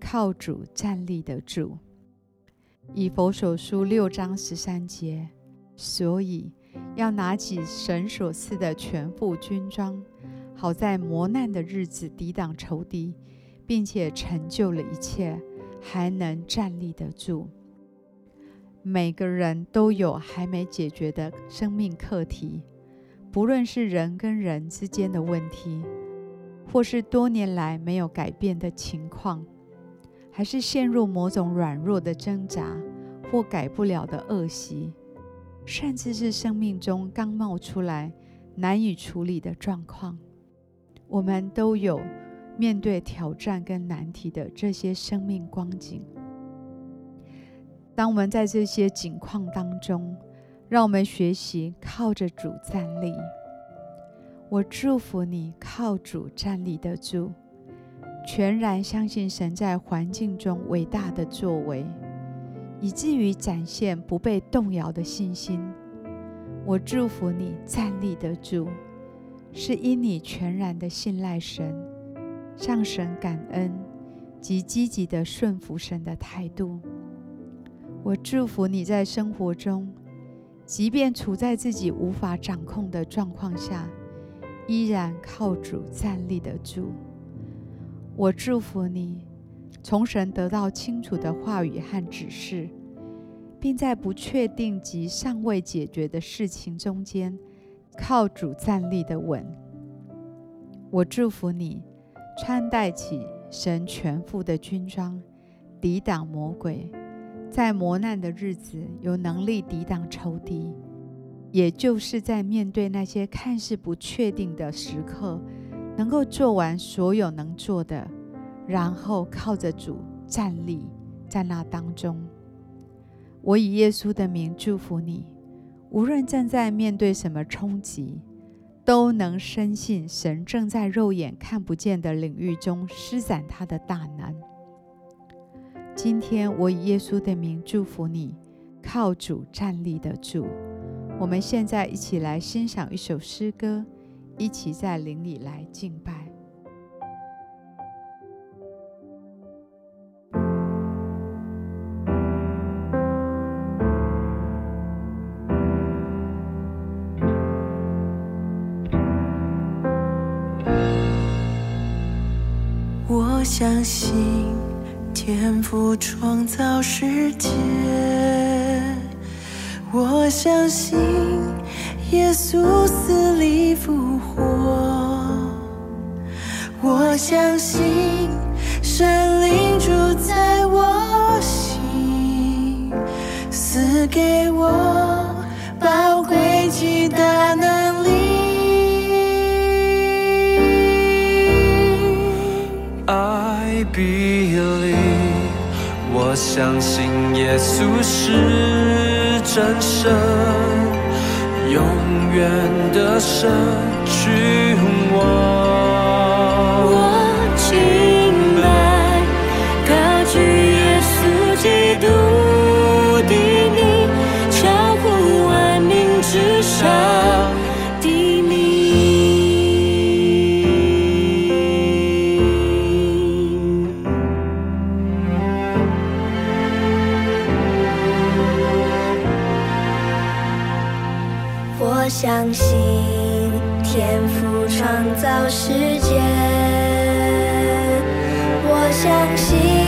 靠主站立的主”。以弗所书六章十三节，所以要拿起神所赐的全副军装，好在磨难的日子抵挡仇敌。并且成就了一切，还能站立得住。每个人都有还没解决的生命课题，不论是人跟人之间的问题，或是多年来没有改变的情况，还是陷入某种软弱的挣扎或改不了的恶习，甚至是生命中刚冒出来难以处理的状况，我们都有。面对挑战跟难题的这些生命光景，当我们在这些境况当中，让我们学习靠着主站立。我祝福你靠主站立得住，全然相信神在环境中伟大的作为，以至于展现不被动摇的信心。我祝福你站立得住，是因你全然的信赖神。向神感恩及积极的顺服神的态度。我祝福你在生活中，即便处在自己无法掌控的状况下，依然靠主站立得住。我祝福你，从神得到清楚的话语和指示，并在不确定及尚未解决的事情中间，靠主站立的稳。我祝福你。穿戴起神全副的军装，抵挡魔鬼，在磨难的日子有能力抵挡仇敌，也就是在面对那些看似不确定的时刻，能够做完所有能做的，然后靠着主站立在那当中。我以耶稣的名祝福你，无论正在面对什么冲击。都能深信神正在肉眼看不见的领域中施展他的大能。今天我以耶稣的名祝福你，靠主站立得住。我们现在一起来欣赏一首诗歌，一起在灵里来敬拜。我相信天赋创造世界，我相信耶稣死里复活，我相信神灵住在我心，赐给我宝贵极大能力。我相信耶稣是真神，永远的神，君王。世界，我相信。